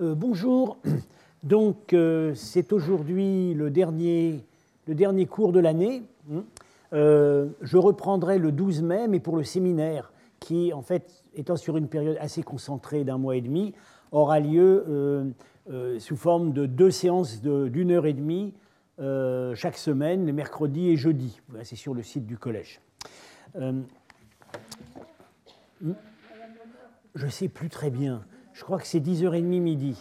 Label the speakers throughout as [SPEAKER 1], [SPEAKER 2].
[SPEAKER 1] Euh, bonjour, donc euh, c'est aujourd'hui le dernier, le dernier cours de l'année. Euh, je reprendrai le 12 mai, mais pour le séminaire, qui en fait, étant sur une période assez concentrée d'un mois et demi, aura lieu sous forme de deux séances d'une heure et demie chaque semaine, les mercredis et jeudis. C'est sur le site du collège. je ne sais plus très bien. Je crois que c'est 10h30 midi.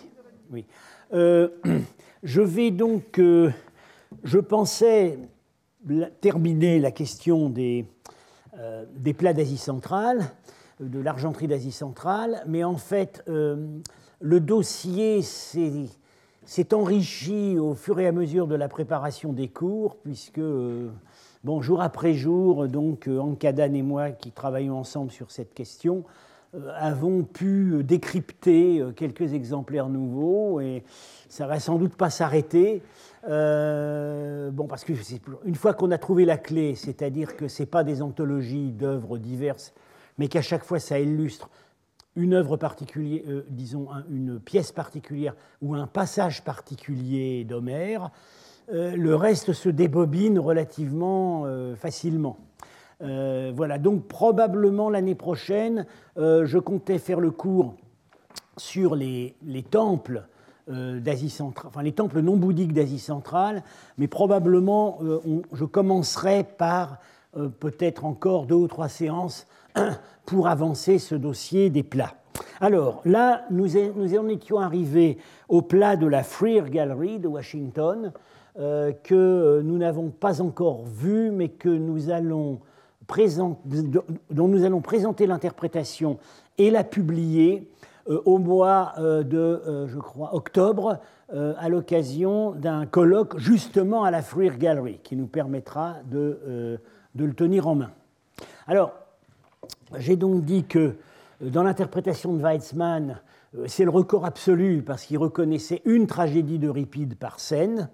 [SPEAKER 1] Oui. Euh, je vais donc, euh, je pensais terminer la question des, euh, des plats d'Asie centrale, de l'argenterie d'Asie centrale, mais en fait, le dossier s'est enrichi au fur et à mesure de la préparation des cours, puisque, jour après jour, donc, Ankadan et moi qui travaillons ensemble sur cette question, avons pu décrypter euh, quelques exemplaires nouveaux et ça va sans doute pas s'arrêter. Euh, bon, parce que une fois qu'on a trouvé la clé, c'est-à-dire que ce n'est pas des anthologies d'œuvres diverses, mais qu'à chaque fois ça illustre une œuvre particulière, disons une pièce particulière ou un passage particulier d'Homère, le reste se débobine relativement facilement. Euh, voilà, donc probablement l'année prochaine, euh, je comptais faire le cours sur les, temples euh, d'Asie centrale, enfin les temples non bouddhiques d'Asie centrale, mais probablement je commencerai par peut-être encore deux ou trois séances pour avancer ce dossier des plats. Alors là, nous, en étions arrivés au plat de la Freer Gallery de Washington, que nous n'avons pas encore vu, mais que nous allons dont nous allons présenter l'interprétation et la publier euh, au mois euh, de, euh, je crois, octobre, à l'occasion d'un colloque justement à la Freer Gallery, qui nous permettra de, de le tenir en main. Alors, j'ai donc dit que dans l'interprétation de Weizmann, c'est le record absolu parce qu'il reconnaissait une tragédie d'Euripide par scène.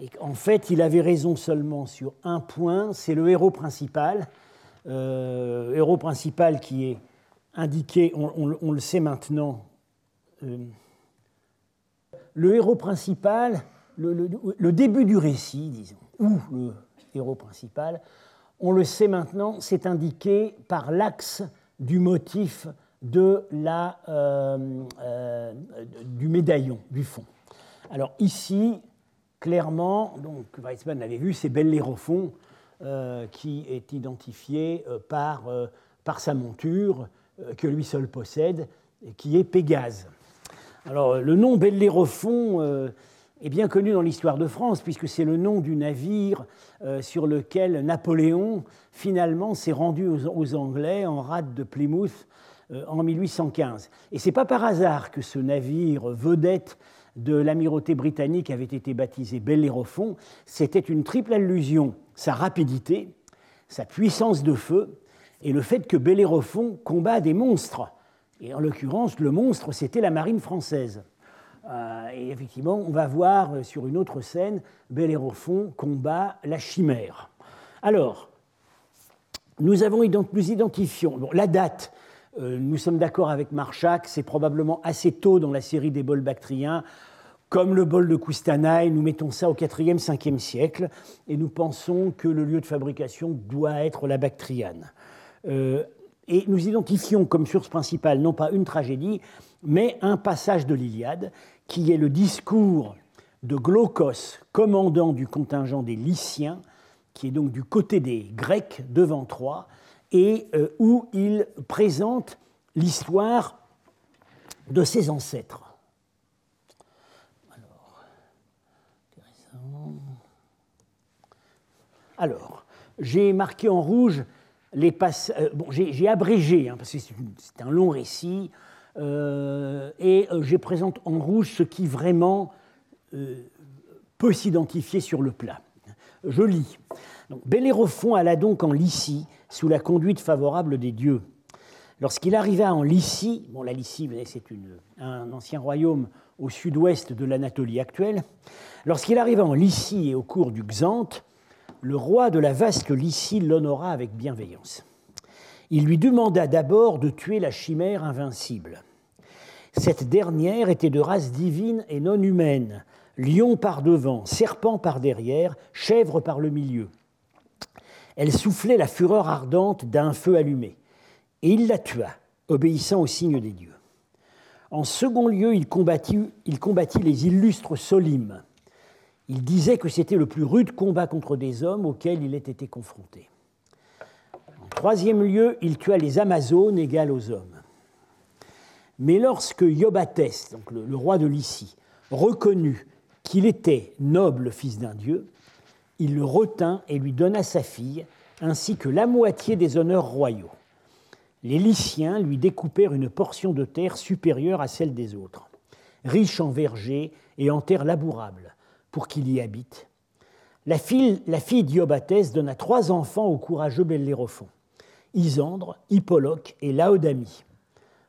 [SPEAKER 1] Et en fait, il avait raison seulement sur un point, c'est le héros principal, euh, héros principal qui est indiqué, on, le sait maintenant. Euh, le héros principal, le, début du récit, disons, ou le héros principal, on le sait maintenant, c'est indiqué par l'axe du motif de la, euh, du médaillon, du fond. Alors ici, clairement, donc Weizmann l'avait vu, c'est Bellérophon euh, qui est identifié euh, par, euh, par sa monture, que lui seul possède, qui est Pégase. Alors, le nom Bellérophon est bien connu dans l'histoire de France, puisque c'est le nom du navire sur lequel Napoléon, finalement, s'est rendu aux, Anglais en rade de Plymouth en 1815. Et c'est pas par hasard que ce navire vedette de l'amirauté britannique avait été baptisé Bellérophon. C'était une triple allusion sa rapidité, sa puissance de feu et le fait que Bellérophon combat des monstres. Et en l'occurrence, le monstre, c'était la marine française. Euh, et effectivement, on va voir sur une autre scène, Bellérophon combat la chimère. Alors, nous, avons nous identifions la date. Euh, nous sommes d'accord avec Marchak, c'est probablement assez tôt dans la série des bols bactriens. Comme le bol de Koustanaï, nous mettons ça au 4e, 5e siècle et nous pensons que le lieu de fabrication doit être la Bactriane. Euh, et nous identifions comme source principale non pas une tragédie, mais un passage de l'Iliade qui est le discours de Glaucos, commandant du contingent des Lyciens, qui est donc du côté des Grecs devant Troie, et euh, où il présente l'histoire de ses ancêtres. Alors, j'ai marqué en rouge les passages. Euh, bon, j'ai abrégé, hein, parce que c'est un long récit, euh, et je présente en rouge ce qui vraiment peut s'identifier sur le plat. Je lis. Donc, Bellérophon alla donc en Lycie, sous la conduite favorable des dieux. Lorsqu'il arriva en Lycie, bon, la Lycie, c'est un ancien royaume au sud-ouest de l'Anatolie actuelle, lorsqu'il arriva en Lycie et au cours du Xanthe, le roi de la vaste Lycie l'honora avec bienveillance. Il lui demanda d'abord de tuer la chimère invincible. Cette dernière était de race divine et non humaine, lion par devant, serpent par derrière, chèvre par le milieu. Elle soufflait la fureur ardente d'un feu allumé, et il la tua, obéissant au signe des dieux. En second lieu, il combattit, les illustres Solimes. Il disait que c'était le plus rude combat contre des hommes auquel il ait été confronté. En troisième lieu, il tua les Amazones égales aux hommes. Mais lorsque Iobates, donc le, roi de Lycie, reconnut qu'il était noble fils d'un dieu, il le retint et lui donna sa fille, ainsi que la moitié des honneurs royaux. Les Lyciens lui découpèrent une portion de terre supérieure à celle des autres, riche en vergers et en terres labourables, pour qu'il y habite. La fille, la fille d'Iobates donna trois enfants au courageux Bellérophon, Isandre, Hippoloque et Laodamie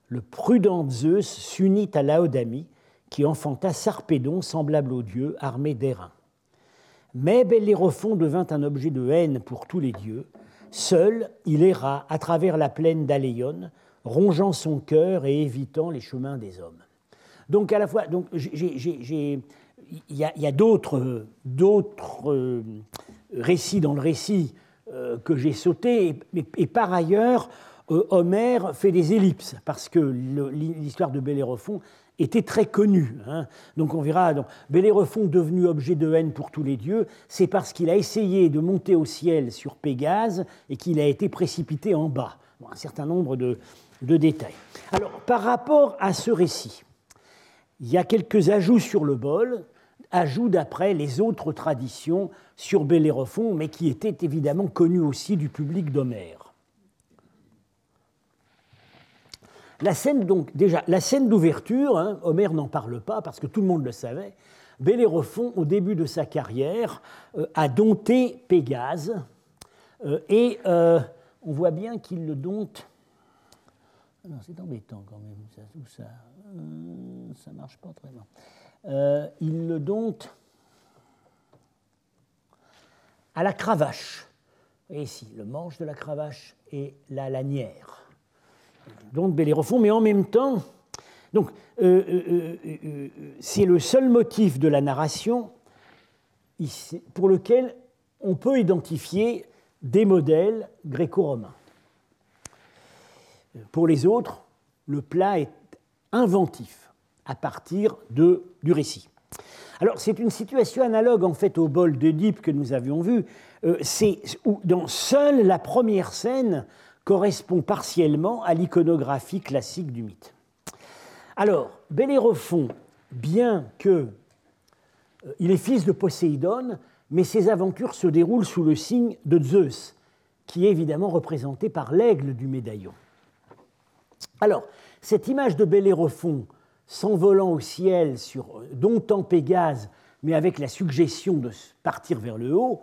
[SPEAKER 1] le prudent Zeus s'unit à Laodamie, qui enfanta Sarpédon, semblable au dieu, armé d'airain. Mais Bellérophon devint un objet de haine pour tous les dieux. Seul, il erra à travers la plaine d'Aléon, rongeant son cœur et évitant les chemins des hommes. Donc, à la fois, donc, il y a, d'autres, d'autres euh, récits dans le récit euh, que j'ai sautés, et, par ailleurs, euh, Homère fait des ellipses, parce que l'histoire de Bellérophon était très connue. Hein. Donc on verra, donc, Bellérophon devenu objet de haine pour tous les dieux, c'est parce qu'il a essayé de monter au ciel sur Pégase et qu'il a été précipité en bas. un certain nombre de, de détails. Alors par rapport à ce récit, il y a quelques ajouts sur le bol, ajouts d'après les autres traditions sur Bellérophon, mais qui étaient évidemment connus aussi du public d'Homère. La scène, d'ouverture, hein, Homère n'en parle pas parce que tout le monde le savait. Bellérophon, au début de sa carrière, euh, a dompté Pégase euh, et euh, on voit bien qu'il le dompte. Ah c'est embêtant quand même, ça. ça marche pas très bien. il le dompte à la cravache. Et ici, le manche de la cravache et la lanière donc Bellérophon, mais en même temps, donc euh, euh, euh, c'est le seul motif de la narration pour lequel on peut identifier des modèles gréco-romains. Pour les autres, le plat est inventif à partir de, du récit. Alors c'est une situation analogue en fait au bol d'Oedipe que nous avions vu. c'est où dans seule la première scène, correspond partiellement à l'iconographie classique du mythe. Alors, Bellérophon, bien que euh, il est fils de Poséidon, mais ses aventures se déroulent sous le signe de Zeus, qui est évidemment représenté par l'aigle du médaillon. Alors, cette image de Bellérophon s'envolant au ciel sur euh, domptant Pégase, mais avec la suggestion de partir vers le haut,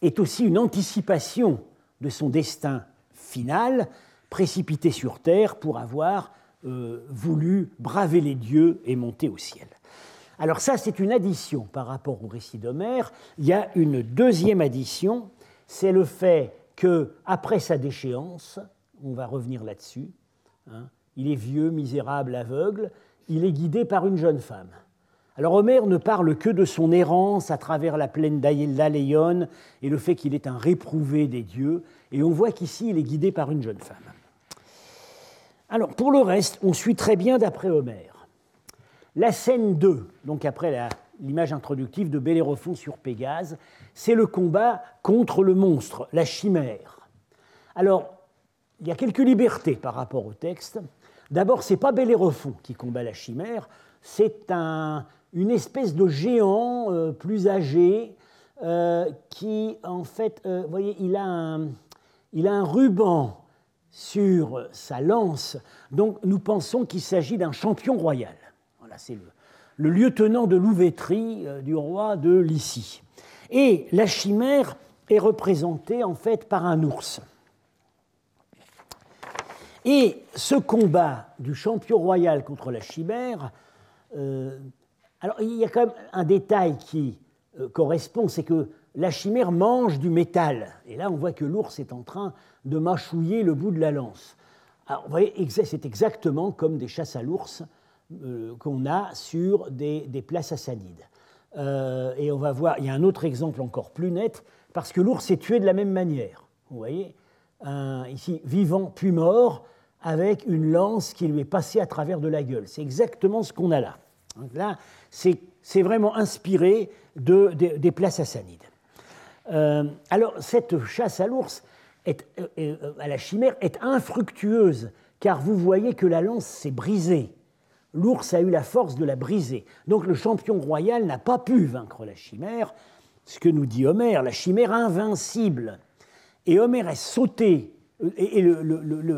[SPEAKER 1] est aussi une anticipation de son destin final, précipité sur terre pour avoir euh, voulu braver les dieux et monter au ciel. Alors ça, c'est une addition par rapport au récit d'Homère. Il y a une deuxième addition, c'est le fait que après sa déchéance, on va revenir là-dessus, hein, il est vieux, misérable, aveugle, il est guidé par une jeune femme. Alors Homère ne parle que de son errance à travers la plaine d'Aléon et le fait qu'il est un réprouvé des dieux, et on voit qu'ici il est guidé par une jeune femme. Alors pour le reste, on suit très bien d'après Homère. La scène 2, donc après l'image introductive de Bellérophon sur Pégase, c'est le combat contre le monstre, la chimère. Alors, il y a quelques libertés par rapport au texte. D'abord, ce n'est pas Bellérophon qui combat la chimère, c'est un, une espèce de géant euh, plus âgé euh, qui, en fait, euh, vous voyez, il a, un, ruban sur sa lance, donc nous pensons qu'il s'agit d'un champion royal. Voilà, c'est le, le, lieutenant de Louvétrie du roi de Lycie. Et la chimère est représentée en fait par un ours. Et ce combat du champion royal contre la chimère alors, il y a quand même un détail qui euh, correspond, c'est que la chimère mange du métal. Et là, on voit que l'ours est en train de mâchouiller le bout de la lance. Alors, vous voyez, c'est exactement comme des chasses à l'ours qu'on a sur des, des plats sassanides. et on va voir, il y a un autre exemple encore plus net, parce que l'ours est tué de la même manière. Vous voyez, ici, vivant puis mort, avec une lance qui lui est passée à travers de la gueule. C'est exactement ce qu'on a là. là, c'est vraiment inspiré de, des plats sassanides. Euh, alors, cette chasse à l'ours, euh, euh, à la chimère, est infructueuse, car vous voyez que la lance s'est brisée. L'ours a eu la force de la briser. Donc le champion royal n'a pas pu vaincre la chimère, ce que nous dit Homère, la chimère invincible. Et Homère est sauté, et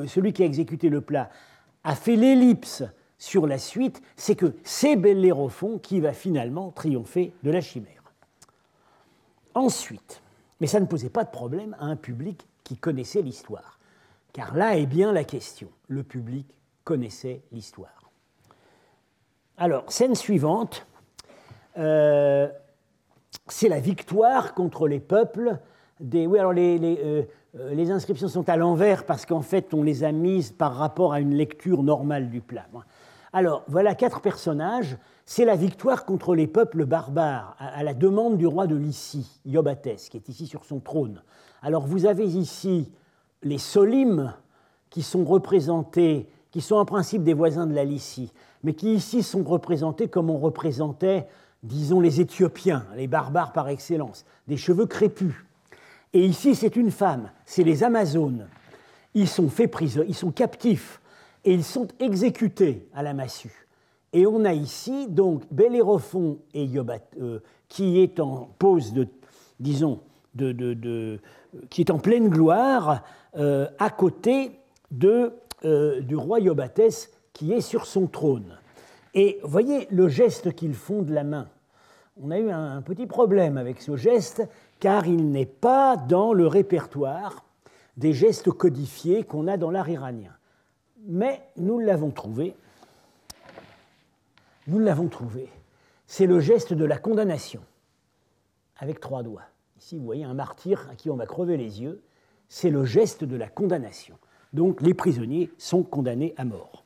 [SPEAKER 1] celui qui a exécuté le plat a fait l'ellipse sur la suite, c'est que c'est Bellérophon qui va finalement triompher de la chimère. Ensuite, mais ça ne posait pas de problème à un public qui connaissait l'histoire. Car là est bien la question. Le public connaissait l'histoire. Alors, scène suivante, euh, c'est la victoire contre les peuples des... Oui, alors euh, euh, les inscriptions sont à l'envers parce qu'en fait, on les a mises par rapport à une lecture normale du plat. Alors, voilà quatre personnages c'est la victoire contre les peuples barbares, à la demande du roi de Lycie, Iobates, qui est ici sur son trône. Alors vous avez ici les Solim, qui sont représentés, qui sont en principe des voisins de la Lycie, mais qui ici sont représentés comme on représentait, disons, les Éthiopiens, les barbares par excellence, des cheveux crépus. Et ici, c'est une femme, c'est les Amazones. Ils sont faits prisonniers, ils sont captifs, et ils sont exécutés à la massue. Et on a ici donc Bellérophon et Iobat, euh, qui est en pose de, disons, de, qui est en pleine gloire euh, à côté de, euh, du roi Iobatès qui est sur son trône. Et voyez le geste qu'ils font de la main. On a eu un, petit problème avec ce geste car il n'est pas dans le répertoire des gestes codifiés qu'on a dans l'art iranien. Mais nous l'avons trouvé nous l'avons trouvé. C'est le geste de la condamnation, avec trois doigts. Ici, vous voyez un martyr à qui on va crever les yeux. C'est le geste de la condamnation. Donc, les prisonniers sont condamnés à mort.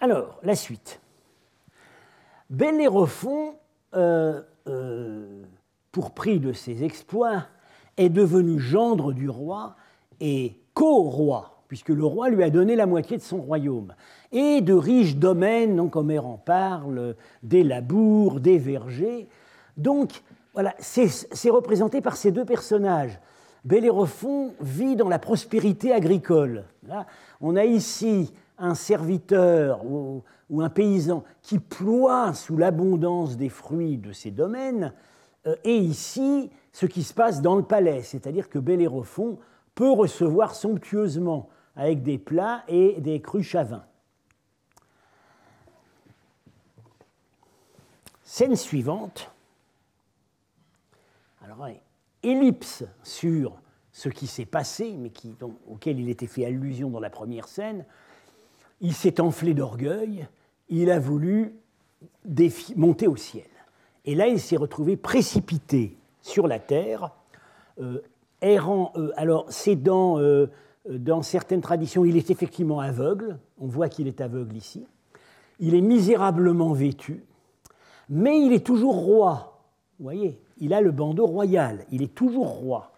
[SPEAKER 1] Alors, la suite. Bellérophon, euh, euh, pour prix de ses exploits, est devenu gendre du roi et co-roi, puisque le roi lui a donné la moitié de son royaume et de riches domaines, donc Homère en parle, des labours, des vergers. Donc, voilà, c'est représenté par ces deux personnages. Bellérophon vit dans la prospérité agricole. On a ici un serviteur ou, un paysan qui ploie sous l'abondance des fruits de ses domaines, euh, et ici ce qui se passe dans le palais, c'est-à-dire que Bellérophon peut recevoir somptueusement avec des plats et des cruches à vin. Scène suivante. Alors, ellipse sur ce qui s'est passé, mais auquel il était fait allusion dans la première scène. Il s'est enflé d'orgueil, il a voulu monter au ciel. Et là, il s'est retrouvé précipité sur la terre, euh, errant. Euh, alors, c'est dans, euh, dans certaines traditions, il est effectivement aveugle. On voit qu'il est aveugle ici. Il est misérablement vêtu mais il est toujours roi. Vous voyez, il a le bandeau royal, il est toujours roi.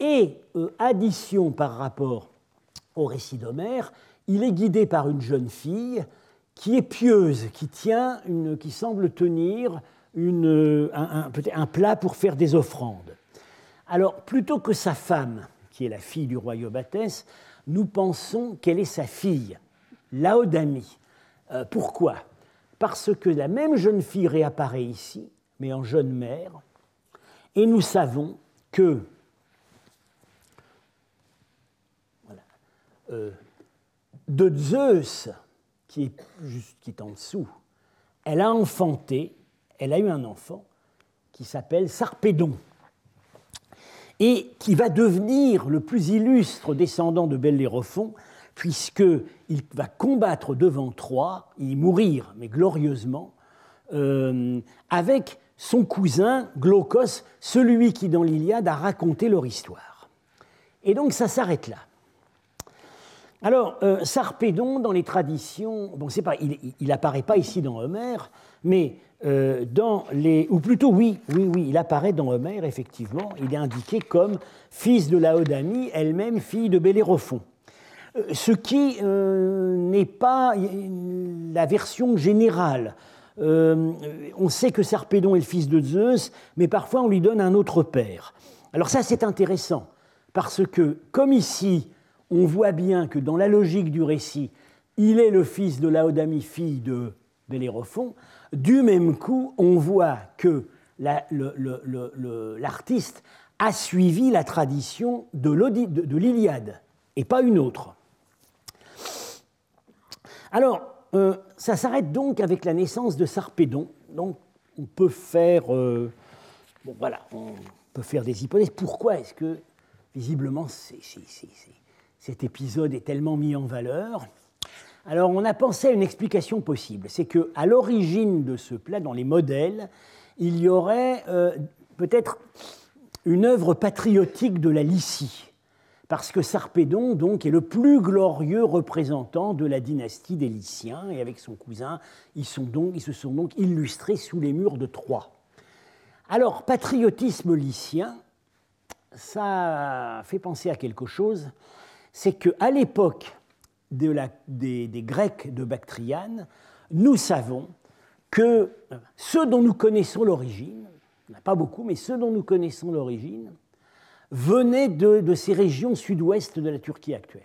[SPEAKER 1] Et euh, addition par rapport au récit d'Homère, il est guidé par une jeune fille qui est pieuse, qui tient, une, qui semble tenir une, un, un, plat pour faire des offrandes. Alors, plutôt que sa femme, qui est la fille du roi Iobates, nous pensons qu'elle est sa fille, Laodamie. Euh, pourquoi? Parce que la même jeune fille réapparaît ici, mais en jeune mère, et nous savons que euh, de Zeus, qui est, juste, qui est en dessous, elle a enfanté, elle a eu un enfant qui s'appelle Sarpédon, et qui va devenir le plus illustre descendant de Bellérophon, puisqu'il va combattre devant Troie, y mourir, mais glorieusement, euh, avec son cousin Glaucos, celui qui dans l'Iliade a raconté leur histoire. Et donc ça s'arrête là. Alors, Sarpédon, dans les traditions, bon, pas, il n'apparaît pas ici dans Homère, mais dans les, ou plutôt oui, oui, oui, il apparaît dans Homère, effectivement, il est indiqué comme fils de Laodamie, elle-même fille de Bellérophon. Ce qui n'est pas la version générale. Euh, on sait que Sarpédon est le fils de Zeus, mais parfois on lui donne un autre père. Alors ça c'est intéressant, parce que comme ici, on voit bien que dans la logique du récit, il est le fils de Laodamie, fille de Bellérophon, du même coup, on voit que l'artiste a suivi la tradition de l'Iliade, et pas une autre. Alors, euh, ça s'arrête donc avec la naissance de Sarpédon. Donc, on peut faire, euh, bon, voilà, on peut faire des hypothèses. Pourquoi est-ce que, visiblement, cet épisode est tellement mis en valeur? Alors, on a pensé à une explication possible. C'est que, à l'origine de ce plat, dans les modèles, il y aurait euh, peut-être une œuvre patriotique de la Lycie parce que Sarpédon donc, est le plus glorieux représentant de la dynastie des Lyciens, et avec son cousin, ils, ils se sont donc illustrés sous les murs de Troie. Alors, patriotisme lycien, ça fait penser à quelque chose, c'est qu'à l'époque de des, Grecs de Bactriane, nous savons que ceux dont nous connaissons l'origine, pas beaucoup, mais ceux dont nous connaissons l'origine, venait de, ces régions sud-ouest de la Turquie actuelle.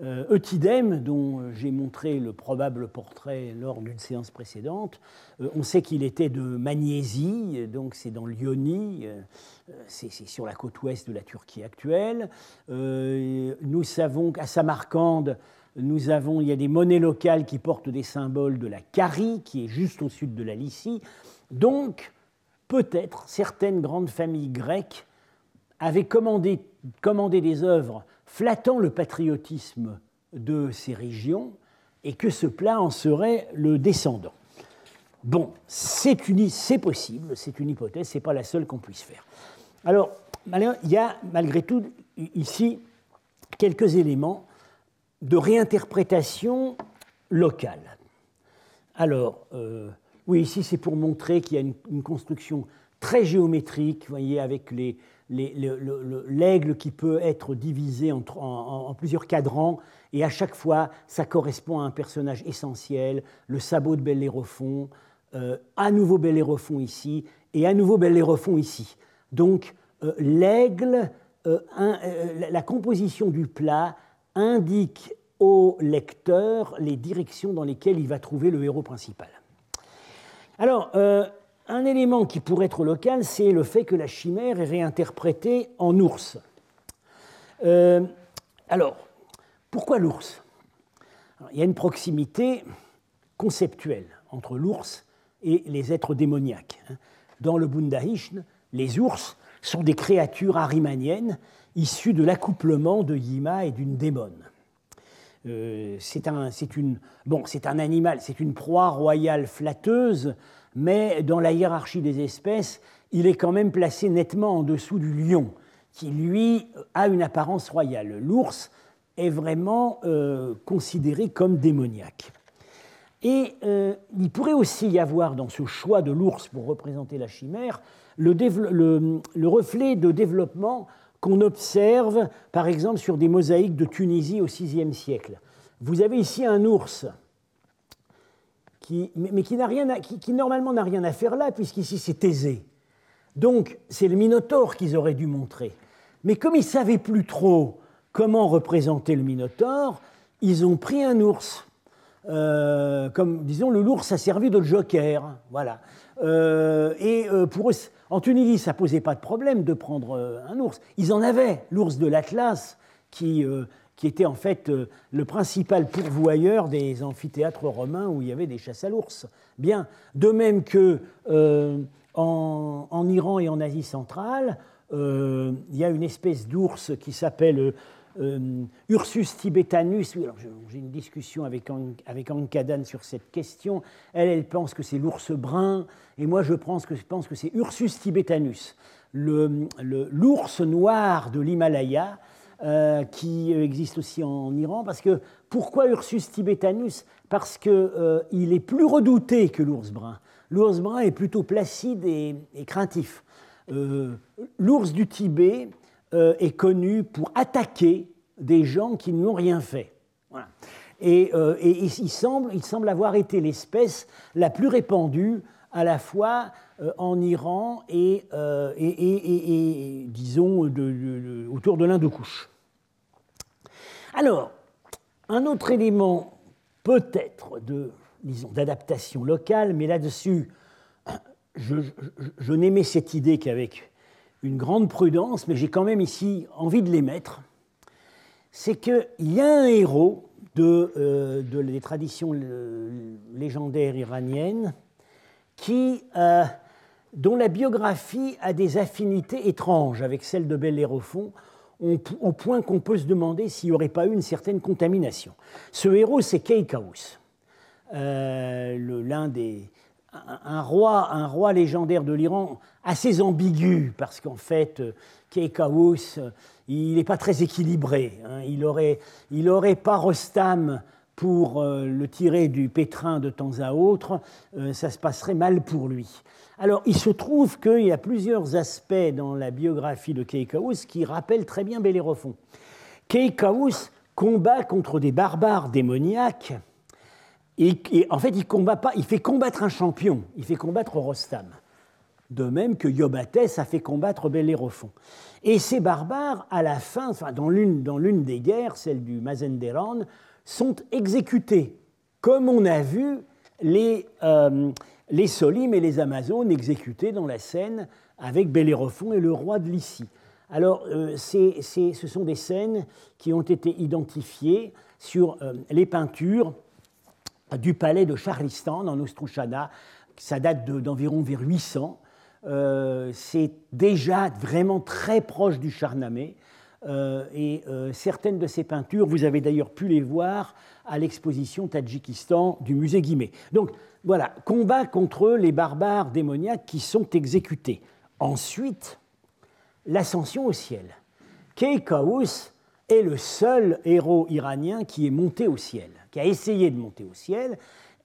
[SPEAKER 1] Euh, Eutydème, dont j'ai montré le probable portrait lors d'une séance précédente, euh, on sait qu'il était de Magnésie, donc c'est dans l'Ionie, euh, c'est sur la côte ouest de la Turquie actuelle. nous savons qu'à Samarcande, nous avons, il y a des monnaies locales qui portent des symboles de la Carie, qui est juste au sud de la Lycie. Donc, peut-être certaines grandes familles grecques avait commandé, des œuvres flattant le patriotisme de ces régions et que ce plat en serait le descendant. Bon, c'est possible, c'est une hypothèse, ce n'est pas la seule qu'on puisse faire. Alors, il y a malgré tout ici quelques éléments de réinterprétation locale. Alors, euh, oui, ici c'est pour montrer qu'il y a une, construction très géométrique, vous voyez, avec les, l'aigle qui peut être divisé en, plusieurs cadrans, et à chaque fois, ça correspond à un personnage essentiel, le sabot de Bellérophon, euh, à nouveau Bellérophon ici, et à nouveau Bellérophon ici. Donc, euh, l'aigle, euh, la composition du plat indique au lecteur les directions dans lesquelles il va trouver le héros principal. Alors, un élément qui pourrait être local, c'est le fait que la chimère est réinterprétée en ours. Euh, alors, pourquoi l'ours? Il y a une proximité conceptuelle entre l'ours et les êtres démoniaques. Dans le Bundahishn, les ours sont des créatures arimaniennes issues de l'accouplement de Yima et d'une démone. Euh, c'est un, bon, un animal, c'est une proie royale flatteuse mais dans la hiérarchie des espèces, il est quand même placé nettement en dessous du lion, qui lui a une apparence royale. L'ours est vraiment euh, considéré comme démoniaque. Et euh, il pourrait aussi y avoir dans ce choix de l'ours pour représenter la chimère le, le reflet de développement qu'on observe par exemple sur des mosaïques de Tunisie au VIe siècle. Vous avez ici un ours mais qui, normalement n'a rien à faire là, puisqu'ici c'est aisé. Donc c'est le Minotaure qu'ils auraient dû montrer. Mais comme ils ne savaient plus trop comment représenter le Minotaure, ils ont pris un ours. Euh, comme, disons, le l'ours a servi de joker. Voilà. Euh, et euh, pour eux, en Tunisie, ça posait pas de problème de prendre un ours. Ils en avaient, l'ours de l'Atlas, qui qui était en fait euh, le principal pourvoyeur des amphithéâtres romains où il y avait des chasses à l'ours. Bien, de même que euh, en, Iran et en Asie centrale, euh, il y a une espèce d'ours qui s'appelle Ursus tibetanus. J'ai une discussion avec, avec Ankadan sur cette question. Elle, elle pense que c'est l'ours brun, et moi je pense que, pense que c'est Ursus tibetanus, l'ours noir de l'Himalaya qui existe aussi en Iran. Parce que pourquoi Ursus tibetanus? Parce qu'il est plus redouté que l'ours brun. L'ours brun est plutôt placide et, craintif. l'ours du Tibet est connu pour attaquer des gens qui n'ont rien fait. Et, il, semble, il semble avoir été l'espèce la plus répandue à la fois euh, en Iran et, euh, disons, autour de l'Inde-Couche. Alors, un autre élément peut-être de, disons, d'adaptation locale, mais là-dessus, je, n'aimais cette idée qu'avec une grande prudence, mais j'ai quand même ici envie de l'émettre, c'est qu'il y a un héros de, euh, traditions légendaires iraniennes euh, dont la biographie a des affinités étranges avec celle de Bellérophon, au point qu'on peut se demander s'il n'y aurait pas eu une certaine contamination. Ce héros, c'est Keikaus, euh, l'un des, un, roi, un roi légendaire de l'Iran assez ambigu, parce qu'en fait, Keikaus, il n'est pas très équilibré. Hein. Il n'aurait il aurait pas Rostam pour euh, le tirer du pétrin de temps à autre, euh, ça se passerait mal pour lui. Alors, il se trouve qu'il y a plusieurs aspects dans la biographie de Keikaus qui rappellent très bien Bellérophon. Keikaus combat contre des barbares démoniaques, et, en fait, il combat pas, il fait combattre un champion, il fait combattre Rostam. De même que Iobates a fait combattre Bellérophon. Et ces barbares, à la fin, enfin, dans l'une des guerres, celle du Mazenderan, sont exécutés, comme on a vu les, euh, les Solim et les Amazones exécutés dans la scène avec Bellérophon et le roi de Lycie. Alors, euh, ce sont des scènes qui ont été identifiées sur euh, les peintures du palais de Charlistan, en Ostrouchana. Ça date d'environ vers 800. c'est déjà vraiment très proche du Charnamé. Euh, et euh, certaines de ces peintures, vous avez d'ailleurs pu les voir à l'exposition Tadjikistan du musée Guimet. Donc voilà, combat contre les barbares démoniaques qui sont exécutés. Ensuite, l'ascension au ciel. Keikaus est le seul héros iranien qui est monté au ciel, qui a essayé de monter au ciel,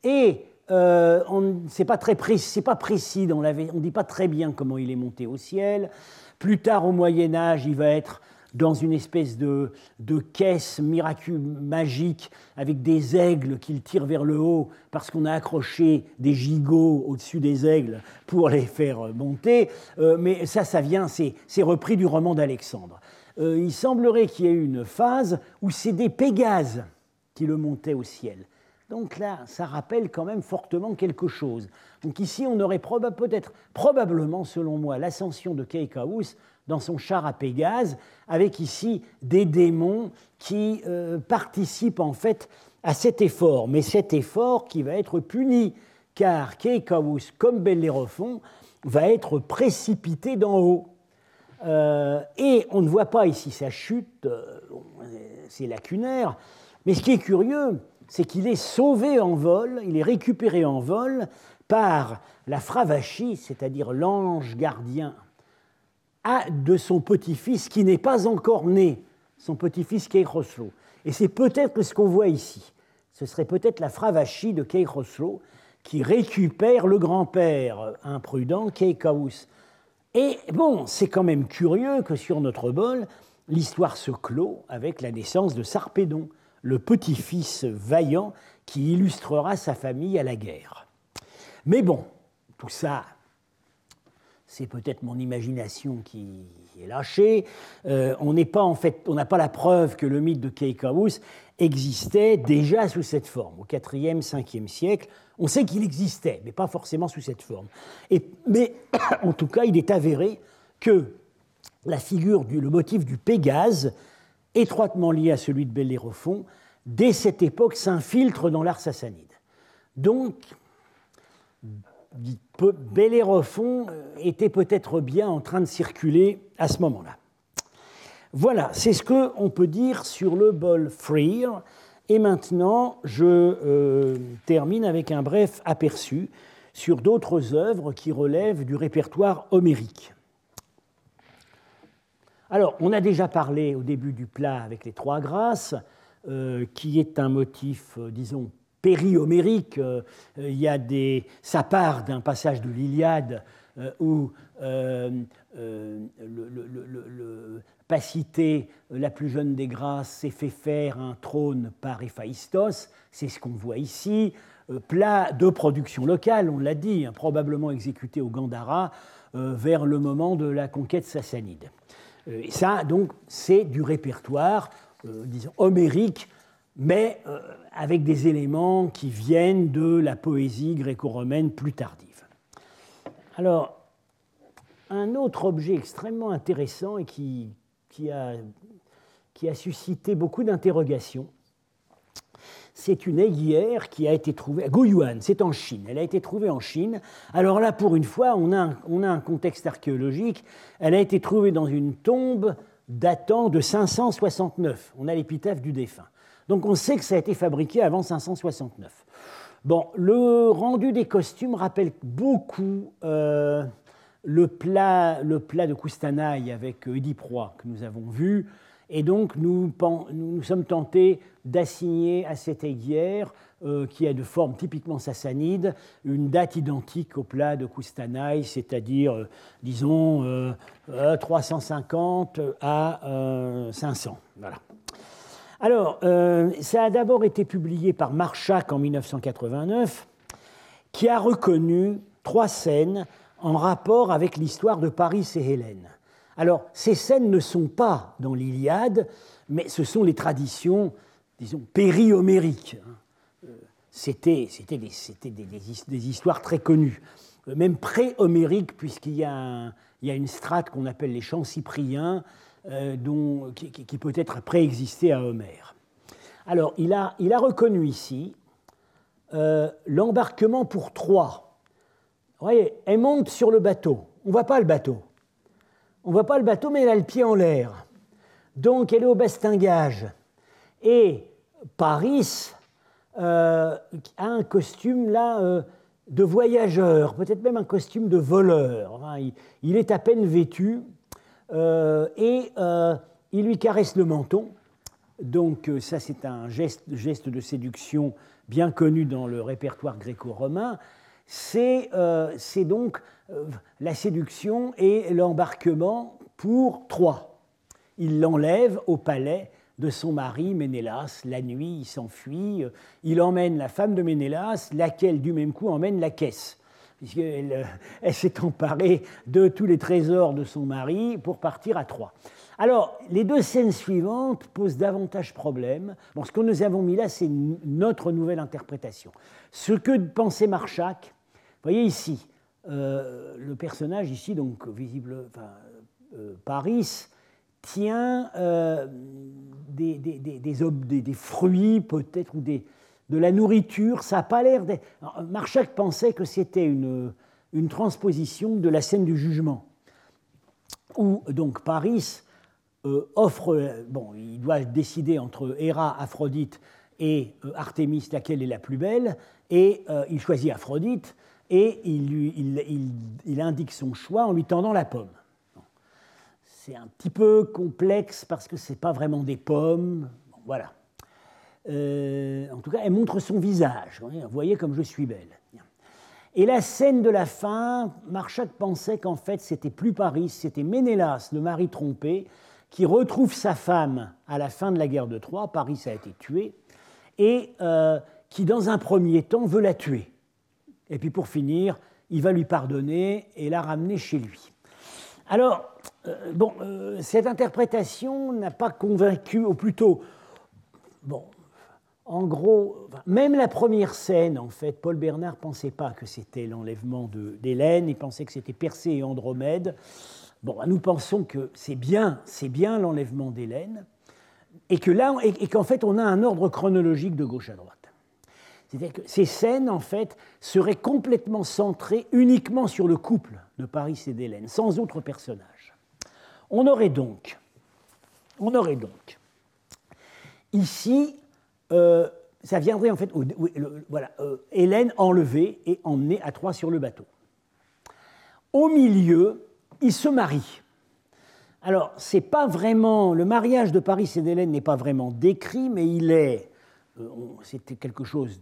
[SPEAKER 1] et euh, c'est pas très précis, pas précis, on ne dit pas très bien comment il est monté au ciel. Plus tard au Moyen Âge, il va être dans une espèce de, caisse miraculeuse, magique, avec des aigles qu'il tire vers le haut, parce qu'on a accroché des gigots au-dessus des aigles pour les faire monter. Euh, mais ça, ça vient, c'est repris du roman d'Alexandre. Euh, il semblerait qu'il y ait une phase où c'est des Pégases qui le montaient au ciel. Donc là, ça rappelle quand même fortement quelque chose. Donc ici, on aurait peut-être, probablement, selon moi, l'ascension de Keikaus dans son char à Pégase, avec ici des démons qui euh, participent en fait à cet effort. Mais cet effort qui va être puni, car Keikaus, comme Bellérophon, va être précipité d'en haut. Euh, et on ne voit pas ici sa chute, euh, c'est lacunaire, mais ce qui est curieux, c'est qu'il est sauvé en vol, il est récupéré en vol par la Fravachi, c'est-à-dire l'ange gardien de son petit-fils qui n'est pas encore né, son petit-fils Keiroslo. Et c'est peut-être ce qu'on voit ici. Ce serait peut-être la Fravachi de Keiroslo qui récupère le grand-père imprudent Keikaus. Et bon, c'est quand même curieux que sur notre bol, l'histoire se clôt avec la naissance de Sarpédon, le petit-fils vaillant qui illustrera sa famille à la guerre. Mais bon, tout ça, c'est peut-être mon imagination qui est lâchée. Euh, on en fait, n'a pas la preuve que le mythe de Keikaus existait déjà sous cette forme au IVe, 5e siècle. On sait qu'il existait, mais pas forcément sous cette forme. mais en tout cas, il est avéré que la figure, du, le motif du Pégase, étroitement lié à celui de Bellérophon, dès cette époque s'infiltre dans l'art sassanide. Donc, Bellérophon euh, était peut-être bien en train de circuler à ce moment-là. Voilà, c'est ce qu'on peut dire sur le bol Freer. Et maintenant, je euh, termine avec un bref aperçu sur d'autres œuvres qui relèvent du répertoire homérique. Alors, on a déjà parlé au début du plat avec les trois grâces, euh, qui est un motif, disons, périomérique. Euh, il y a des, ça part d'un passage de l'Iliade où le, Pacité, la plus jeune des grâces, s'est fait faire un trône par Héphaïstos. C'est ce qu'on voit ici. plat de production locale, on l'a dit, hein, probablement exécuté au Gandhara vers le moment de la conquête sassanide. Et ça, donc, c'est du répertoire, disons, homérique mais euh, avec des éléments qui viennent de la poésie gréco-romaine plus tardive. Alors, un autre objet extrêmement intéressant et qui, a, suscité beaucoup d'interrogations, c'est une aiguillère qui a été trouvée à Guyuan, c'est en Chine. Elle a été trouvée en Chine. Alors là, pour une fois, on a un contexte archéologique. Elle a été trouvée dans une tombe datant de 569. On a l'épitaphe du défunt. Donc on sait que ça a été fabriqué avant 569. Bon, le rendu des costumes rappelle beaucoup euh, le, plat, de Koustanaï avec Oediproie que nous avons vu. Et donc nous, sommes tentés d'assigner à cette aiguière, euh, qui est de forme typiquement sassanide, une date identique au plat de Koustanaï, c'est-à-dire, euh, disons, 350 à 500. Voilà. Alors, euh, ça a d'abord été publié par Marchak en 1989, qui a reconnu trois scènes en rapport avec l'histoire de Paris et Hélène. Alors, ces scènes ne sont pas dans l'Iliade, mais ce sont les traditions, disons, périomériques. Hein. Euh, c'était des, histoires très connues, euh, même pré-homériques, puisqu'il y, a une strate qu'on appelle les chants cypriens, dont, qui, peut-être préexisté à Homère. Alors, il a, il a reconnu ici euh, l'embarquement pour Troie. Vous voyez, elle monte sur le bateau. On ne voit pas le bateau. On ne voit pas le bateau, mais elle a le pied en l'air. Donc, elle est au bastingage. Et Paris euh, a un costume là de voyageur, peut-être même un costume de voleur. il, est à peine vêtu, euh, et euh, il lui caresse le menton. Donc euh, ça, c'est un geste, geste, de séduction bien connu dans le répertoire gréco-romain. C'est donc la séduction et l'embarquement pour Troie. Il l'enlève au palais de son mari Ménélas. La nuit, il s'enfuit. Il emmène la femme de Ménélas, laquelle du même coup emmène la caisse puisqu'elle euh, elle, s'est emparée de tous les trésors de son mari pour partir à Troyes. Alors, les deux scènes suivantes posent davantage problème. Bon, ce que nous avons mis là, c'est notre nouvelle interprétation. Ce que pensait Marchak, voyez ici, euh, le personnage ici, donc visible, enfin, euh, Paris, tient des, des, des, des, fruits peut-être ou des, de la nourriture, ça n'a pas l'air d'être... Marchak pensait que c'était une, transposition de la scène du jugement, où donc Paris euh, offre, bon, il doit décider entre Héra, Aphrodite et euh, Artémis, laquelle est la plus belle, et euh, il choisit Aphrodite, et il, indique son choix en lui tendant la pomme. C'est un petit peu complexe parce que ce n'est pas vraiment des pommes, voilà. Euh, en tout cas, elle montre son visage. Vous voyez comme je suis belle. Et la scène de la fin, Marchak pensait qu'en fait, c'était plus Paris, c'était Ménélas, le mari trompé, qui retrouve sa femme à la fin de la guerre de Troie. Paris a été tué. Et euh, qui, dans un premier temps, veut la tuer. Et puis, pour finir, il va lui pardonner et la ramener chez lui. Alors, euh, bon, cette interprétation n'a pas convaincu, ou plutôt, bon, en gros, même la première scène, en fait, Paul Bernard ne pensait pas que c'était l'enlèvement d'Hélène, il pensait que c'était Persée et Andromède. Bon, nous pensons que c'est bien, c'est bien l'enlèvement d'Hélène, et que là, et, qu'en fait, on a un ordre chronologique de gauche à droite. C'est-à-dire que ces scènes, en fait, seraient complètement centrées uniquement sur le couple de Paris et d'Hélène, sans autre personnage. On aurait donc, on aurait donc ici euh, ça viendrait en fait, voilà, euh, Hélène enlevée et emmenée à Troyes sur le bateau. Au milieu, il se marie. alors, c'est pas vraiment. Le mariage de Paris et d'Hélène n'est pas vraiment décrit, mais il est. Euh, c'était quelque chose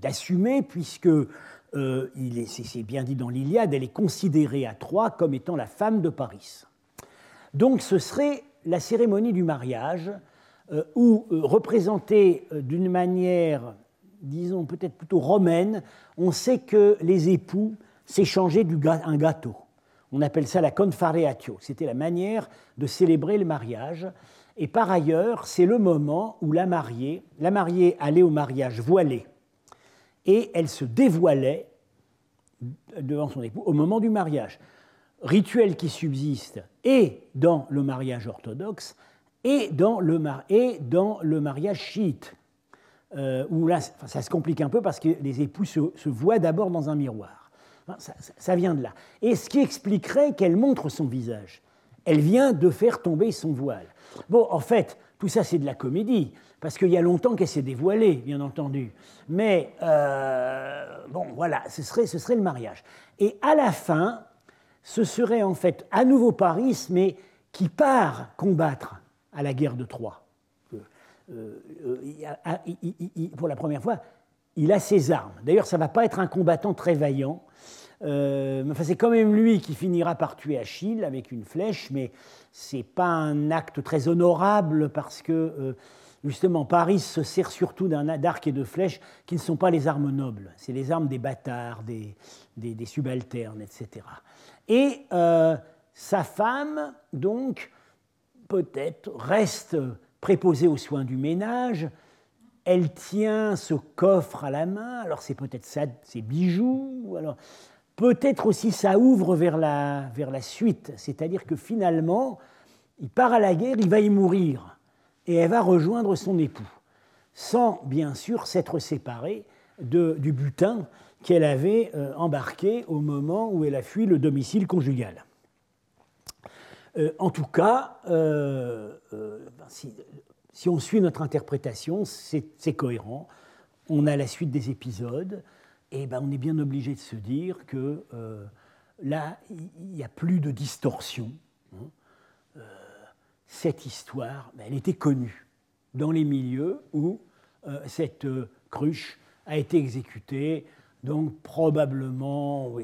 [SPEAKER 1] d'assumé, puisque euh, c'est bien dit dans l'Iliade, elle est considérée à Troie comme étant la femme de Paris. Donc, ce serait la cérémonie du mariage, où, représentée d'une manière, disons peut-être plutôt romaine, on sait que les époux s'échangeaient un gâteau. On appelle ça la confareatio. C'était la manière de célébrer le mariage. Et par ailleurs, c'est le moment où la mariée, la mariée allait au mariage voilée et elle se dévoilait devant son époux au moment du mariage. Rituel qui subsiste et dans le mariage orthodoxe et dans le, mariage chiite, euh, où là, ça se complique un peu parce que les époux se voient d'abord dans un miroir. Ça, vient de là. Et ce qui expliquerait qu'elle montre son visage. Elle vient de faire tomber son voile. Bon, en fait, tout ça, c'est de la comédie, parce qu'il y a longtemps qu'elle s'est dévoilée, bien entendu. Mais, euh, bon, voilà, ce serait le mariage. Et à la fin, ce serait en fait à nouveau Paris, mais qui part combattre à la guerre de Troie. Euh, euh, pour la première fois, il a ses armes. D'ailleurs, ça ne va pas être un combattant très vaillant. Euh, enfin, c'est quand même lui qui finira par tuer Achille avec une flèche, mais ce n'est pas un acte très honorable parce que justement Paris se sert surtout d'arcs et de flèches qui ne sont pas les armes nobles, c'est les armes des bâtards, des, subalternes, etc. Et sa femme, donc, peut-être reste préposée aux soins du ménage, elle tient ce coffre à la main, alors c'est peut-être ses bijoux, alors peut-être aussi ça ouvre vers la, suite, c'est-à-dire que finalement, il part à la guerre, il va y mourir, et elle va rejoindre son époux, sans bien sûr s'être séparée du butin qu'elle avait euh, embarqué au moment où elle a fui le domicile conjugal. Euh, en tout cas, euh, si, si on suit notre interprétation, c'est cohérent. On a la suite des épisodes, et ben on est bien obligé de se dire que euh, là, il n'y a plus de distorsion. Hein. Euh, cette histoire, ben, elle était connue dans les milieux où euh, cette cruche a été exécutée, donc probablement,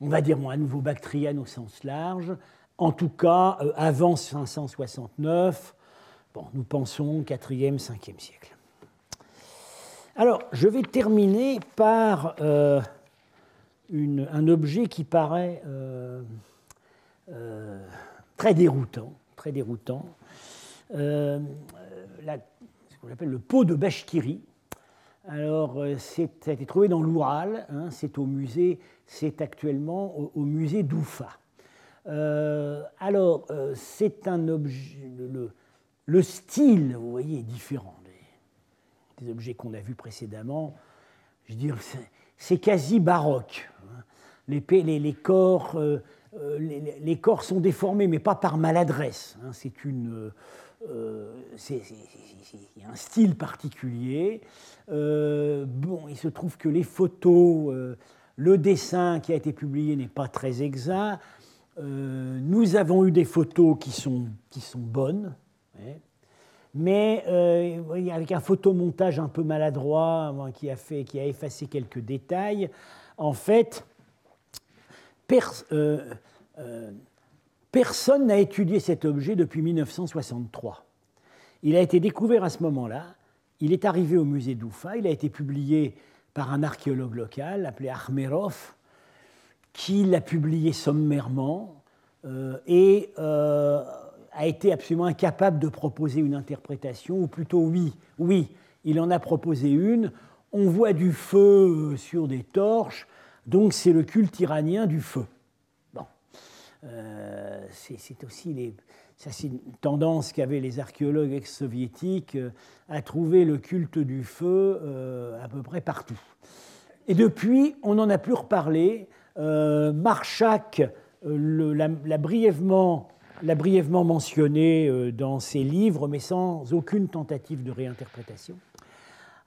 [SPEAKER 1] on va dire à nouveau bactriane au sens large, en tout cas avant 569, nous pensons 4e, 5e siècle. Alors, je vais terminer par euh, un objet qui paraît euh, euh, très déroutant, très déroutant. ce qu'on appelle le pot de Bashkiri. Alors, c'est, a été trouvé dans l'Oural, hein, c'est au musée, c'est actuellement au, musée d'Oufa. Alors, c'est un objet, le, le style, vous voyez, est différent des, objets qu'on a vus précédemment. Je veux dire, c'est quasi baroque. Hein. Les, les, corps, euh, euh, les, corps sont déformés, mais pas par maladresse. Hein. C'est une, euh, c'est un style particulier. bon, il se trouve que les photos, le dessin qui a été publié n'est pas très exact. Nous avons eu des photos qui sont, qui sont bonnes, mais euh, avec un photomontage un peu maladroit qui a, fait, qui a effacé quelques détails, en fait, euh, euh, personne n'a étudié cet objet depuis 1963. Il a été découvert à ce moment-là, il est arrivé au musée d'Oufa, il a été publié par un archéologue local appelé Armerov, qui l'a publié sommairement, et a été absolument incapable de proposer une interprétation, ou plutôt oui, oui, il en a proposé une. On voit du feu sur des torches, donc c'est le culte iranien du feu. Bon, euh, c'est aussi une tendance qu'avaient les archéologues ex-soviétiques euh, à trouver le culte du feu euh, à peu près partout. Et depuis, on n'en a plus reparlé. Marchak l'a brièvement l'a brièvement mentionné euh, dans ses livres, mais sans aucune tentative de réinterprétation.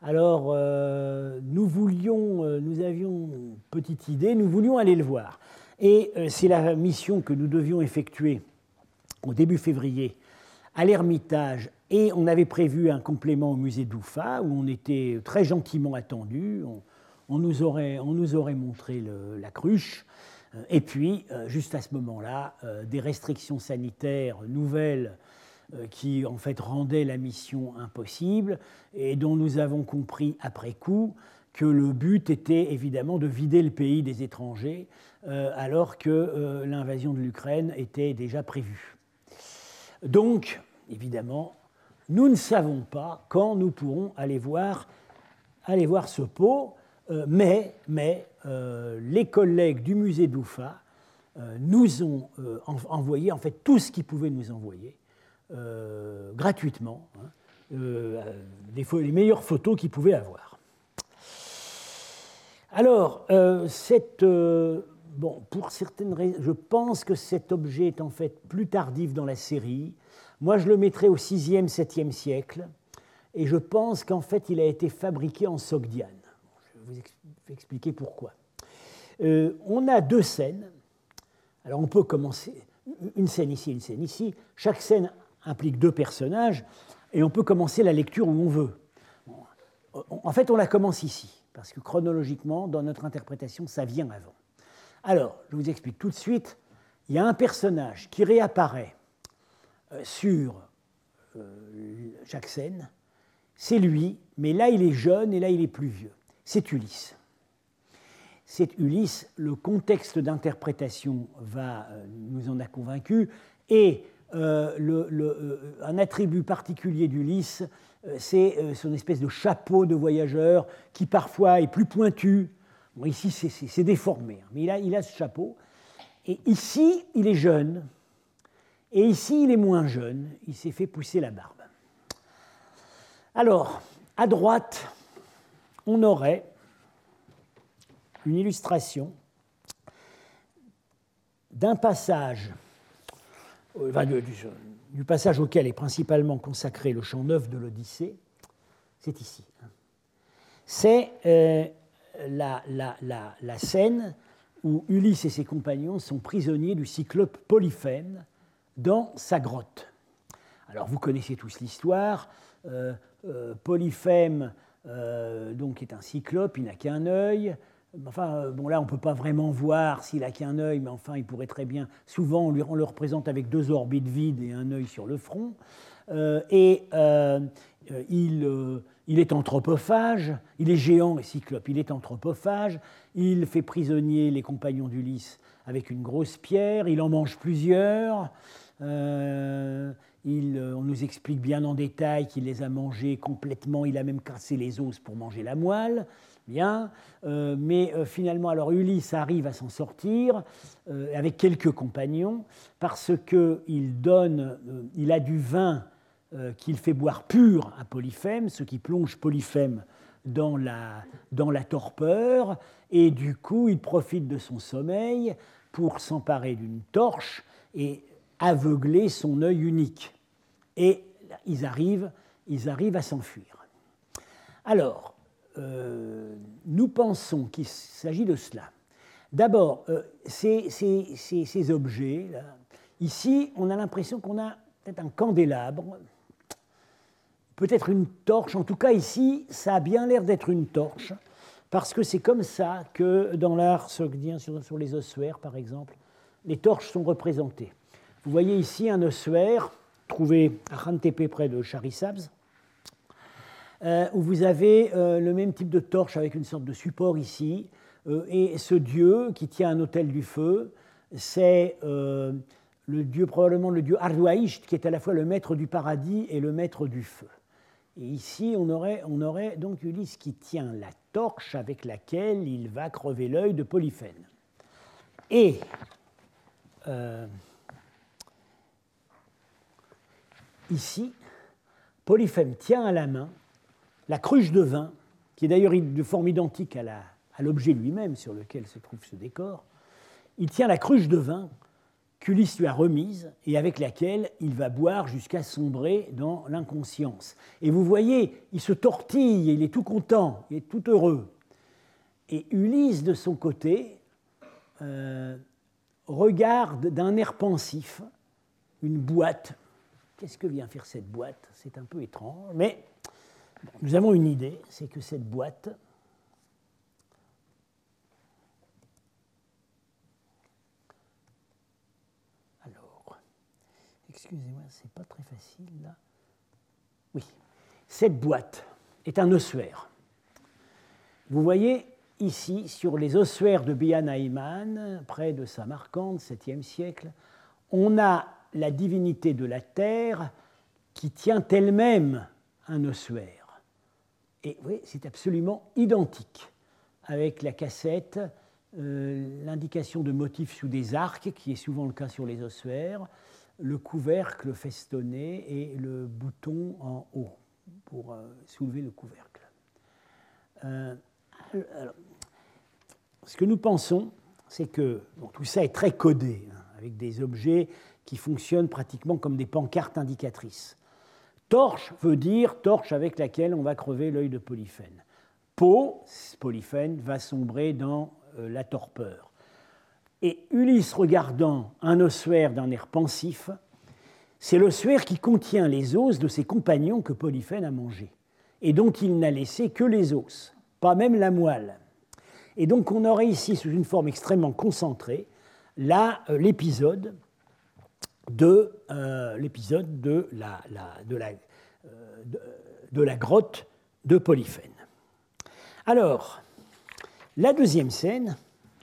[SPEAKER 1] Alors, euh, nous voulions, euh, nous avions une petite idée, nous voulions aller le voir. Et c'est la mission que nous devions effectuer au début février à l'Ermitage et on avait prévu un complément au musée d'Oufa où on était très gentiment attendu. On nous aurait montré la cruche. Euh, et puis, euh, juste à ce moment-là, euh, des restrictions sanitaires nouvelles qui en fait rendaient la mission impossible et dont nous avons compris après coup que le but était évidemment de vider le pays des étrangers alors que l'invasion de l'Ukraine était déjà prévue. Donc, évidemment, nous ne savons pas quand nous pourrons aller voir, aller voir ce pot, mais, mais euh, les collègues du musée d'Oufa euh, nous ont envoyé en fait tout ce qu'ils pouvaient nous envoyer gratuitement, hein, les, meilleures photos qu'ils pouvaient avoir. Alors, pour certaines raisons, je pense que cet objet est en fait plus tardif dans la série. Moi, je le mettrais au 6e, 7e siècle, et je pense qu'en fait, il a été fabriqué en Sogdiane. Vous expliquer pourquoi. Euh, on a deux scènes. Alors, on peut commencer une scène ici, une scène ici. Chaque scène implique deux personnages, et on peut commencer la lecture où on veut. En fait, on la commence ici, parce que chronologiquement, dans notre interprétation, ça vient avant. Alors, je vous explique tout de suite. Il y a un personnage qui réapparaît euh, sur euh, chaque scène, c'est lui, mais là il est jeune et là il est plus vieux. C'est Ulysse. C'est Ulysse, le contexte d'interprétation va, euh, nous en a convaincus, et un attribut particulier d'Ulysse, c'est son espèce de chapeau de voyageur qui parfois est plus pointu. ici c'est déformé, hein, mais il a ce chapeau. Et ici, il est jeune, et ici, il est moins jeune, il s'est fait pousser la barbe. Alors, à droite, on aurait une illustration d'un passage, euh, du, passage auquel est principalement consacré le chant neuf de l'Odyssée. C'est ici. Hein. C'est euh, la, scène où Ulysse et ses compagnons sont prisonniers du cyclope Polyphème, dans sa grotte. Alors vous connaissez tous l'histoire. Euh, Polyphème euh, donc est un cyclope, il n'a qu'un œil. Enfin, bon là on ne peut pas vraiment voir s'il a qu'un œil, mais enfin il pourrait très bien. Souvent on, lui, on le représente avec deux orbites vides et un œil sur le front. et il, il, est anthropophage, il est géant et cyclope, il est anthropophage, il fait prisonnier les compagnons d'Ulysse avec une grosse pierre, il en mange plusieurs. Euh, euh, on nous explique bien en détail qu'il les a mangés complètement, il a même cassé les os pour manger la moelle. Bien, euh, mais finalement, alors Ulysse arrive à s'en sortir avec quelques compagnons parce qu'il donne, il a du vin qu'il fait boire pur à Polyphème, ce qui plonge Polyphème dans la, dans la torpeur, et du coup, il profite de son sommeil pour s'emparer d'une torche et aveugler son œil unique. Et ils arrivent, ils arrivent à s'enfuir. Alors, euh, nous pensons qu'il s'agit de cela. D'abord, euh, ces, objets, ici, on a l'impression qu'on a peut-être un candélabre, peut-être une torche, en tout cas ici, ça a bien l'air d'être une torche, parce que c'est comme ça que dans l'art sogdien, sur, sur les ossuaires par exemple, les torches sont représentées. Vous voyez ici un ossuaire trouvé à Khantepe près de Charissabz, euh, où vous avez euh, le même type de torche avec une sorte de support ici. Euh, et ce dieu qui tient un autel du feu, c'est le dieu, probablement le dieu Arduaïcht, qui est à la fois le maître du paradis et le maître du feu. Et ici, on aurait, on aurait donc Ulysse qui tient la torche avec laquelle il va crever l'œil de Polyphène. Et ici, Polyphème tient à la main la cruche de vin, qui est d'ailleurs de forme identique à l'objet lui-même sur lequel se trouve ce décor. Il tient la cruche de vin qu'Ulysse lui a remise et avec laquelle il va boire jusqu'à sombrer dans l'inconscience. Et vous voyez, il se tortille, il est tout content, il est tout heureux. Et Ulysse, de son côté, euh, regarde d'un air pensif une boîte. Qu'est-ce que vient faire cette boîte? C'est un peu étrange, mais nous avons une idée, c'est que cette boîte, alors, excusez-moi, c'est pas très facile là. Oui, cette boîte est un ossuaire. Vous voyez ici, sur les ossuaires de Bian près de Samarcande, 7e siècle, on a la divinité de la terre qui tient elle-même un ossuaire. Et oui, c'est absolument identique avec la cassette, euh, l'indication de motifs sous des arcs, qui est souvent le cas sur les ossuaires, le couvercle festonné et le bouton en haut pour euh, soulever le couvercle. Euh, ce que nous pensons, c'est que tout ça est très codé, hein, avec des objets qui fonctionnent pratiquement comme des pancartes indicatrices. Torche veut dire torche avec laquelle on va crever l'œil de Polyphène. Peau, Polyphène, va sombrer dans euh, la torpeur. Et Ulysse regardant un ossuaire d'un air pensif, c'est l'ossuaire qui contient les os de ses compagnons que Polyphène a mangés, et dont il n'a laissé que les os, pas même la moelle. Et donc on aurait ici, sous une forme extrêmement concentrée, là euh, l'épisode de euh, l'épisode de la, de, la, euh, de, la, grotte de Polyphène. Alors, la deuxième scène,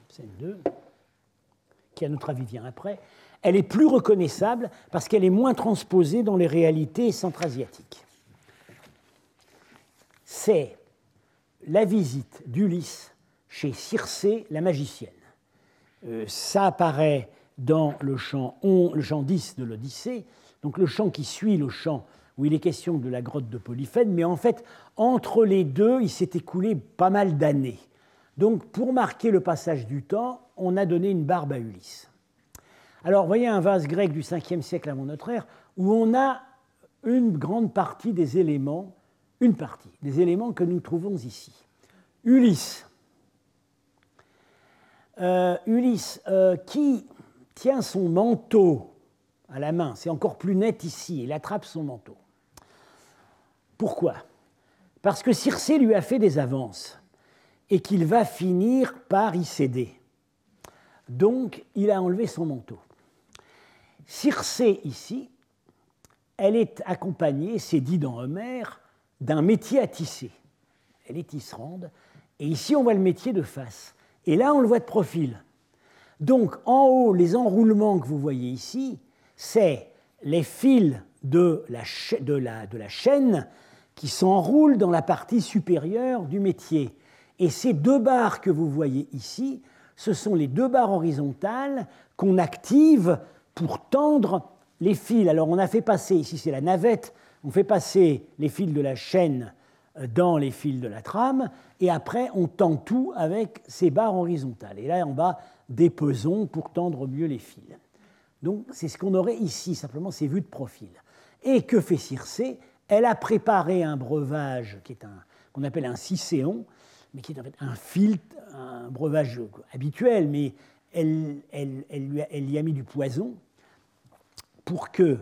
[SPEAKER 1] scène 2, qui à notre avis vient après, elle est plus reconnaissable parce qu'elle est moins transposée dans les réalités centra-asiatiques. C'est la visite d'Ulysse chez Circé, la magicienne. Euh, ça apparaît dans le chant, le chant 10 de l'Odyssée, donc le chant qui suit le chant où il est question de la grotte de Polyphène, mais en fait, entre les deux, il s'est écoulé pas mal d'années. Donc, pour marquer le passage du temps, on a donné une barbe à Ulysse. Alors, voyez un vase grec du 5e siècle avant notre ère, où on a une grande partie des éléments, une partie des éléments que nous trouvons ici. Ulysse. Euh, Ulysse, euh, qui tient son manteau à la main, c'est encore plus net ici, il attrape son manteau. Pourquoi? Parce que Circé lui a fait des avances et qu'il va finir par y céder. Donc, il a enlevé son manteau. Circé, ici, elle est accompagnée, c'est dit dans Homère, d'un métier à tisser. Elle est tisserande, et ici on voit le métier de face. Et là on le voit de profil. Donc en haut, les enroulements que vous voyez ici, c'est les fils de la, chaîne qui s'enroulent dans la partie supérieure du métier. Et ces deux barres que vous voyez ici, ce sont les deux barres horizontales qu'on active pour tendre les fils. Alors on a fait passer, ici c'est la navette, on fait passer les fils de la chaîne dans les fils de la trame, et après on tend tout avec ces barres horizontales. Et là en bas, des pesons pour tendre mieux les fils. Donc c'est ce qu'on aurait ici, simplement c'est vu de profil. Et que fait Circé Elle a préparé un breuvage qui est un qu'on appelle un cicéon, mais qui est en fait un filtre, un breuvage habituel, mais elle, elle, elle, y a mis du poison pour, que,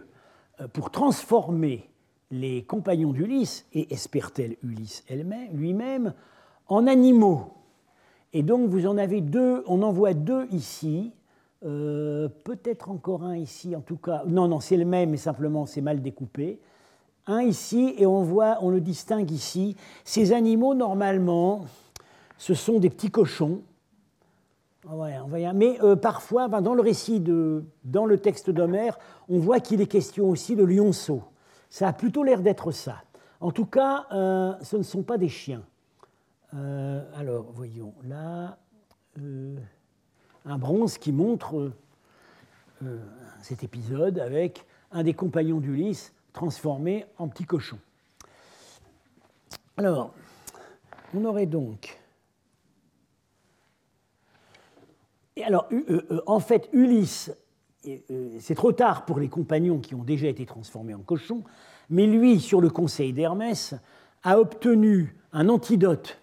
[SPEAKER 1] pour transformer les compagnons d'Ulysse, et espère-t-elle Ulysse lui-même, en animaux. Et donc vous en avez deux, on en voit deux ici, euh, peut-être encore un ici, en tout cas, non, non, c'est le même, mais simplement c'est mal découpé. Un ici, et on voit, on le distingue ici. Ces animaux, normalement, ce sont des petits cochons. Ah mais euh, parfois, dans le récit, de, dans le texte d'Homère, on voit qu'il est question aussi de lionceaux. Ça a plutôt l'air d'être ça. En tout cas, euh, ce ne sont pas des chiens. Euh, alors, voyons, là, un bronze qui montre cet épisode avec un des compagnons d'Ulysse transformé en petit cochon. Alors, on aurait donc Et alors, euh, euh, en fait, Ulysse, euh, c'est trop tard pour les compagnons qui ont déjà été transformés en cochons, mais lui, sur le conseil d'Hermès, a obtenu un antidote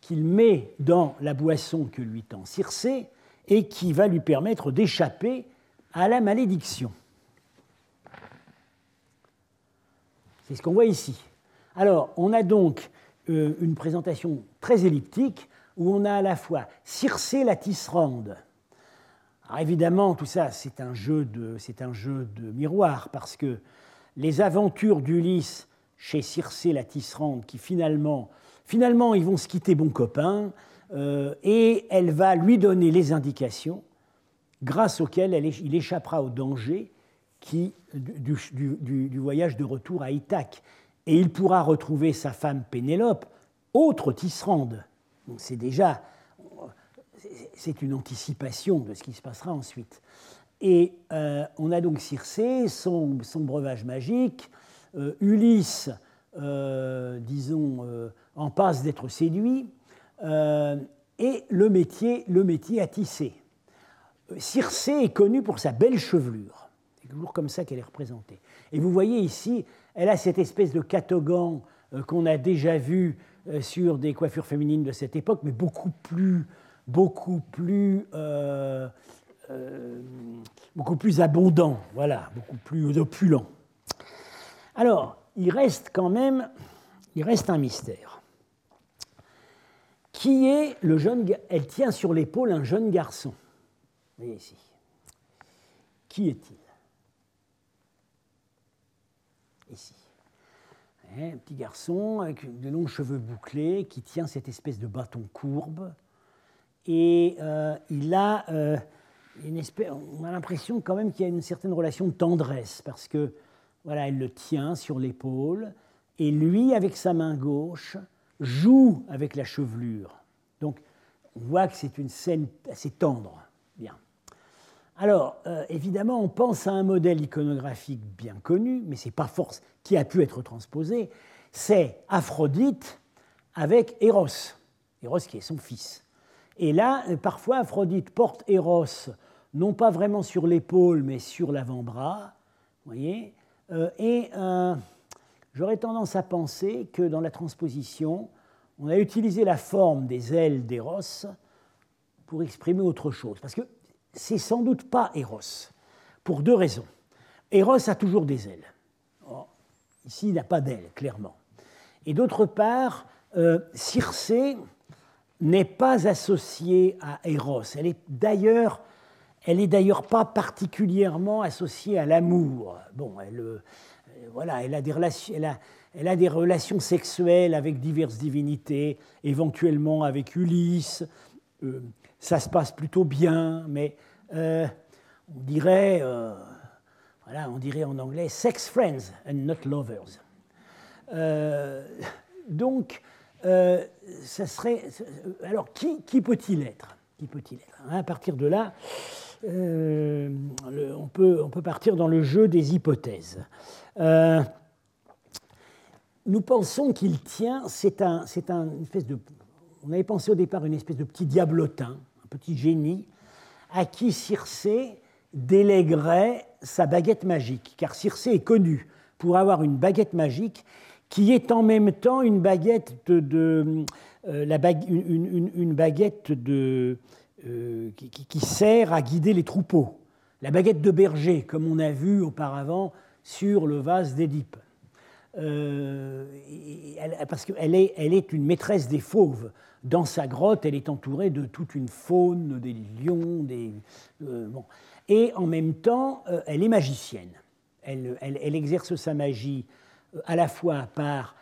[SPEAKER 1] qu'il met dans la boisson que lui tend Circé et qui va lui permettre d'échapper à la malédiction. C'est ce qu'on voit ici. Alors, on a donc euh, une présentation très elliptique où on a à la fois Circé la tisserande. Alors évidemment, tout ça, c'est un, jeu de, un jeu de miroir parce que les aventures d'Ulysse chez Circé la tisserande, qui finalement, finalement, ils vont se quitter bon copain, euh, et elle va lui donner les indications grâce auxquelles il échappera au danger du, voyage de retour à Ithaque. Et il pourra retrouver sa femme Pénélope, autre tisserande. C'est déjà c'est une anticipation de ce qui se passera ensuite. Et euh, on a donc Circé, son, breuvage magique, euh, Ulysse, euh, disons, en passe d'être séduit, et le métier, le métier à tisser. Circé est connue pour sa belle chevelure. C'est toujours comme ça qu'elle est représentée. Et vous voyez ici, elle a cette espèce de catogan qu'on a déjà vu sur des coiffures féminines de cette époque, mais beaucoup plus, beaucoup plus euh, beaucoup plus abondant, voilà, beaucoup plus opulent. Alors, il reste quand même, il reste un mystère. Qui est le jeune Elle tient sur l'épaule un jeune garçon. Voyez ici. Qui est-il? Ici. Un petit garçon avec de longs cheveux bouclés qui tient cette espèce de bâton courbe. Et euh, il a euh, on a l'impression quand même qu'il y a une certaine relation de tendresse, parce que voilà, elle le tient sur l'épaule, et lui, avec sa main gauche, joue avec la chevelure. Donc, on voit que c'est une scène assez tendre. Bien. Alors, euh, évidemment, on pense à un modèle iconographique bien connu, mais c'est pas force qui a pu être transposé. C'est Aphrodite avec Eros, Eros qui est son fils. Et là, parfois, Aphrodite porte Eros non pas vraiment sur l'épaule, mais sur l'avant-bras. voyez euh, Et euh, j'aurais tendance à penser que dans la transposition, on a utilisé la forme des ailes d'Eros pour exprimer autre chose. Parce que c'est sans doute pas Eros, pour deux raisons. Eros a toujours des ailes. ici, il n'a pas d'ailes, clairement. Et d'autre part, euh, Circé n'est pas associée à Eros. Elle est d'ailleurs elle n'est d'ailleurs pas particulièrement associée à l'amour. Bon, elle, euh, voilà, elle a, des relations, elle, a, des relations sexuelles avec diverses divinités, éventuellement avec Ulysse. Euh, ça se passe plutôt bien, mais euh, on dirait, voilà, on dirait en anglais sex friends and not lovers. donc, ça serait. Alors, qui, peut-il être? Qui peut-il être? À partir de là, euh, on, peut, peut, partir dans le jeu des hypothèses. Euh, nous pensons qu'il tient, c'est un espèce de, on avait pensé au départ une espèce de petit diablotin, un petit génie, à qui Circé délèguerait sa baguette magique, car Circé est connu pour avoir une baguette magique qui est en même temps une baguette de, euh, la une, une, baguette de euh, qui, sert à guider les troupeaux. La baguette de berger, comme on a vu auparavant sur le vase d'Édipe. Euh, parce qu'elle est, elle est une maîtresse des fauves. Dans sa grotte, elle est entourée de toute une faune, des lions, des, bon. et en même temps, elle est magicienne. Elle, elle, exerce sa magie à la fois par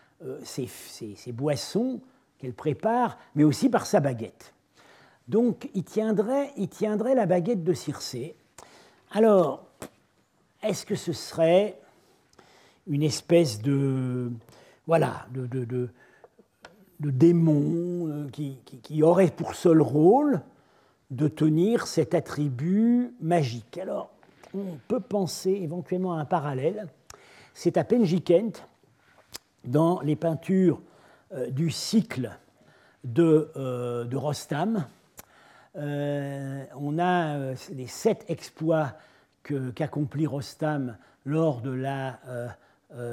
[SPEAKER 1] ses, ses boissons qu'elle prépare, mais aussi par sa baguette. Donc il tiendrait, il tiendrait la baguette de Circé. Alors, est-ce que ce serait une espèce de, voilà, de, démon euh, qui, aurait pour seul rôle de tenir cet attribut magique? Alors, on peut penser éventuellement à un parallèle. C'est à Penjikent, dans les peintures euh, du cycle de, euh, Rostam, euh, on a les sept exploits qu'accomplit Rostam lors de la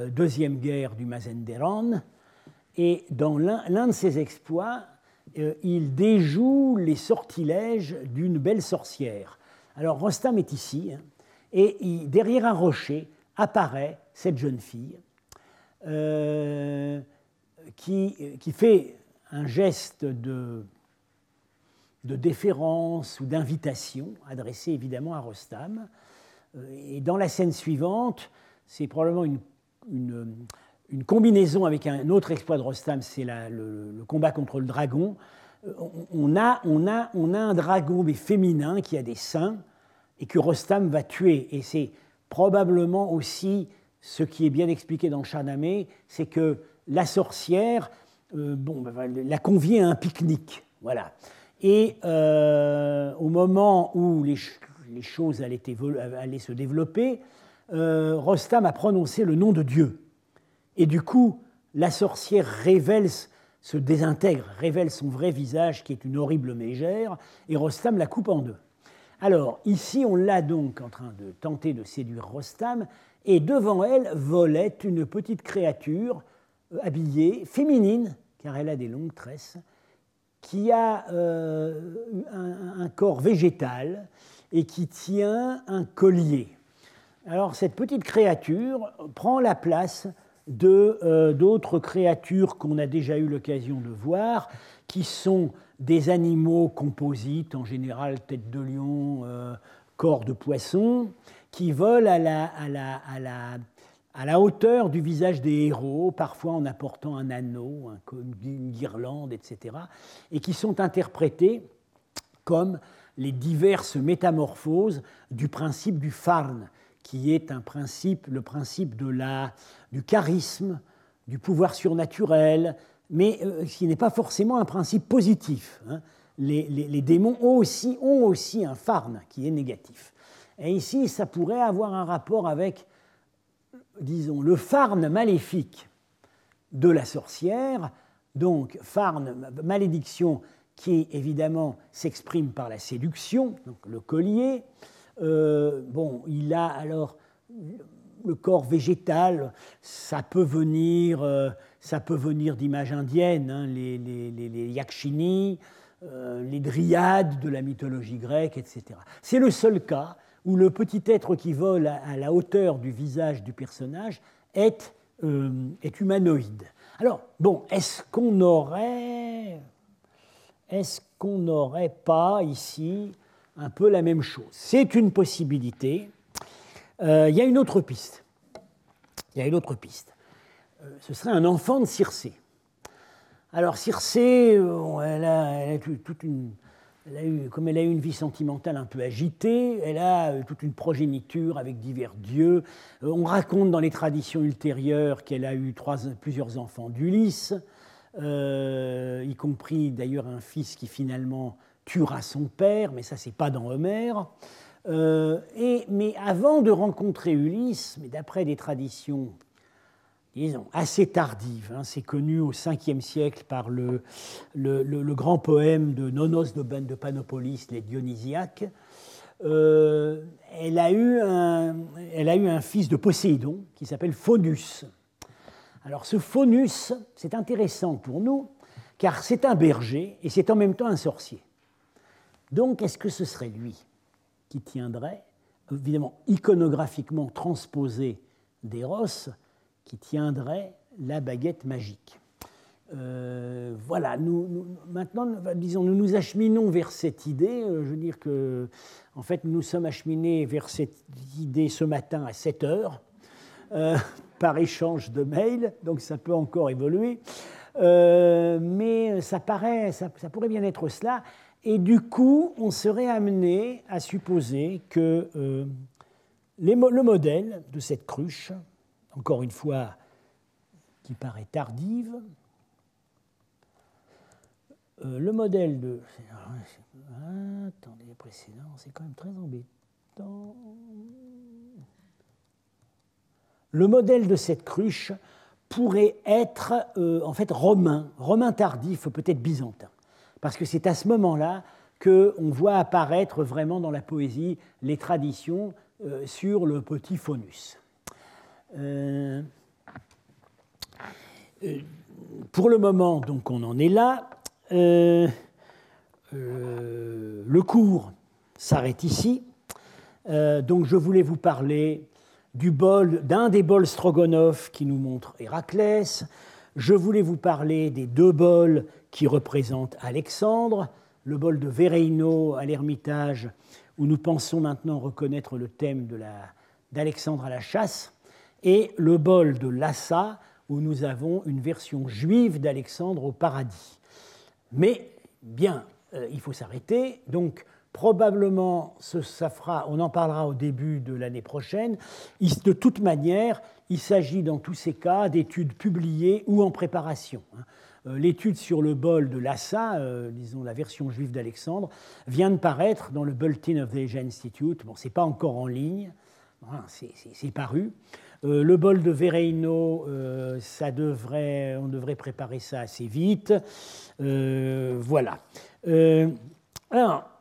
[SPEAKER 1] deuxième guerre du Mazenderan. Et dans l'un de ces exploits, il déjoue les sortilèges d'une belle sorcière. Alors Rostam est ici, hein, et derrière un rocher apparaît cette jeune fille, qui, qui, fait un geste de, de déférence ou d'invitation adressé évidemment à Rostam. Et dans la scène suivante, c'est probablement une, une, combinaison avec un autre exploit de Rostam, c'est le, le, combat contre le dragon. On a, on, a, on a un dragon mais féminin qui a des seins et que Rostam va tuer. Et c'est probablement aussi ce qui est bien expliqué dans Shahnameh, c'est que la sorcière euh, bon, ben, la convie à un pique-nique. Voilà. Et euh, au moment où les, choses allaient, allaient, se développer, euh, Rostam a prononcé le nom de Dieu. Et du coup, la sorcière révèle, se désintègre, révèle son vrai visage, qui est une horrible mégère, et Rostam la coupe en deux. Alors, ici, on l'a donc en train de tenter de séduire Rostam, et devant elle volait une petite créature euh, habillée, féminine, car elle a des longues tresses, qui a euh, un, corps végétal et qui tient un collier. Alors cette petite créature prend la place euh, d'autres créatures qu'on a déjà eu l'occasion de voir, qui sont des animaux composites, en général tête de lion, corps de poisson, qui volent à la, hauteur du visage des héros, parfois en apportant un anneau, une guirlande, etc., et qui sont interprétés comme les diverses métamorphoses du principe du farn, qui est un principe, le principe de la, du charisme, du pouvoir surnaturel, mais euh, qui n'est pas forcément un principe positif. Hein. Les, les, démons ont aussi, ont aussi un farn qui est négatif. Et ici, ça pourrait avoir un rapport avec disons, le farne maléfique de la sorcière, donc farne, malédiction qui évidemment s'exprime par la séduction, donc le collier. Euh, bon, il a alors le corps végétal, ça peut venir, euh, venir d'images indiennes, hein, les, les, les, yakshini, euh, les dryades de la mythologie grecque, etc. C'est le seul cas où le petit être qui vole à, la hauteur du visage du personnage est, euh, est humanoïde. Alors, bon, est-ce qu'on aurait, est-ce qu'on n'aurait pas ici un peu la même chose? C'est une possibilité. Euh, il y a une autre piste. Il y a une autre piste. Euh, ce serait un enfant de Circé. Alors Circé, elle a, elle a toute une, comme elle a eu une vie sentimentale un peu agitée, elle a euh, toute une progéniture avec divers dieux. Euh, on raconte dans les traditions ultérieures qu'elle a eu plusieurs enfants d'Ulysse, euh, y compris d'ailleurs un fils qui finalement tuera son père, mais ça c'est pas dans Homère. et, mais avant de rencontrer Ulysse, mais d'après des traditions disons, assez tardive. Hein. C'est connu au 5e siècle par le, le, grand poème de Nonos de, de Panopolis, les Dionysiaques. Euh, elle, a eu un, elle a eu un fils de Poséidon qui s'appelle Faunus. Alors ce Faunus, c'est intéressant pour nous, car c'est un berger et c'est en même temps un sorcier. Donc est-ce que ce serait lui qui tiendrait, évidemment iconographiquement transposé d'Eros, qui tiendrait la baguette magique. Euh, voilà, maintenant, disons, nous nous acheminons vers cette idée. Euh, je veux dire que, en fait, nous sommes acheminés vers cette idée ce matin à 7 heures, euh, par échange de mails, donc ça peut encore évoluer. mais ça, paraît, ça, pourrait bien être cela. Et du coup, on serait amené à supposer que le modèle de cette cruche, encore une fois, qui paraît tardive. Euh, le modèle de. attendez, les précédents, c'est quand même très embêtant. Le modèle de cette cruche pourrait être euh, en fait romain, romain tardif, peut-être byzantin, parce que c'est à ce moment-là qu'on voit apparaître vraiment dans la poésie les traditions euh, sur le petit phonus. Euh, euh, pour le moment, donc, on en est là. Euh, le cours s'arrête ici. donc, je voulais vous parler du bol, d'un des bols Stroganov qui nous montre Héraclès. Je voulais vous parler des deux bols qui représentent Alexandre, le bol de Vereino à l'Ermitage, où nous pensons maintenant reconnaître le thème d'Alexandre à la chasse, et le bol de Lassa, où nous avons une version juive d'Alexandre au paradis. Mais bien, euh, il faut s'arrêter. Donc, probablement, ça fera, on en parlera au début de l'année prochaine. De toute manière, il s'agit dans tous ces cas d'études publiées ou en préparation. Hein. Euh, l'étude sur le bol de Lassa, euh, disons la version juive d'Alexandre, vient de paraître dans le Bulletin of the Asia Institute. Bon, c'est pas encore en ligne, c'est paru. Euh, le bol de Vereino, devrait, on devrait préparer ça assez vite. voilà. alors,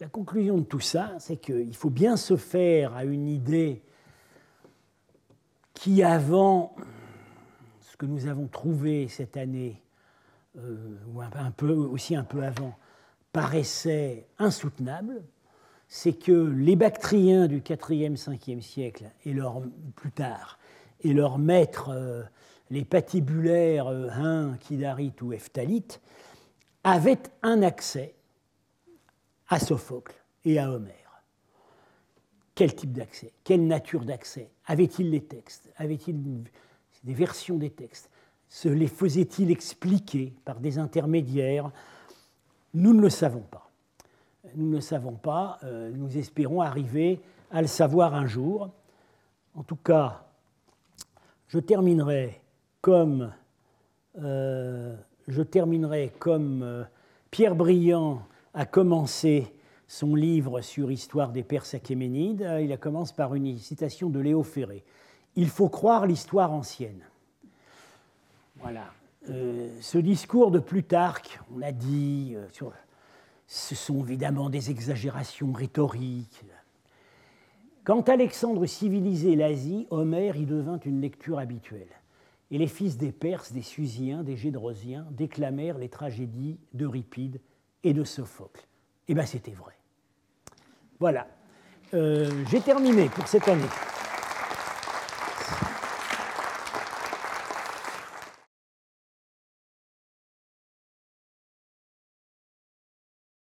[SPEAKER 1] la conclusion de tout ça, c'est qu'il faut bien se faire à une idée qui, avant ce que nous avons trouvé cette année, euh, ou aussi un peu avant, paraissait insoutenable, c'est que les Bactriens du 4e, 5e siècle, et leur, plus tard, et leurs maîtres, euh, les patibulaires euh, Hun, Kidarites ou Eftalites, avaient un accès à Sophocle et à Homère. Quel type d'accès? Quelle nature d'accès? Avait-il les textes? Avait-il des versions des textes? Se les faisait-il expliquer par des intermédiaires? Nous ne le savons pas. Nous ne le savons pas. Euh, nous espérons arriver à le savoir un jour. En tout cas, je terminerai comme, euh, euh, Pierre Briand a commencé son livre sur Histoire des Perses achéménides. Il commence par une citation de Léo Ferré il faut croire l'histoire ancienne. Voilà. Ce discours de Plutarque, on a dit, euh, ce sont évidemment des exagérations rhétoriques. Quand Alexandre civilisait l'Asie, Homère y devint une lecture habituelle. Et les fils des Perses, des Susiens, des Gédrosiens déclamèrent les tragédies d'Euripide et de Sophocle. Eh bien, c'était vrai. Voilà. Euh, j'ai terminé pour cette année.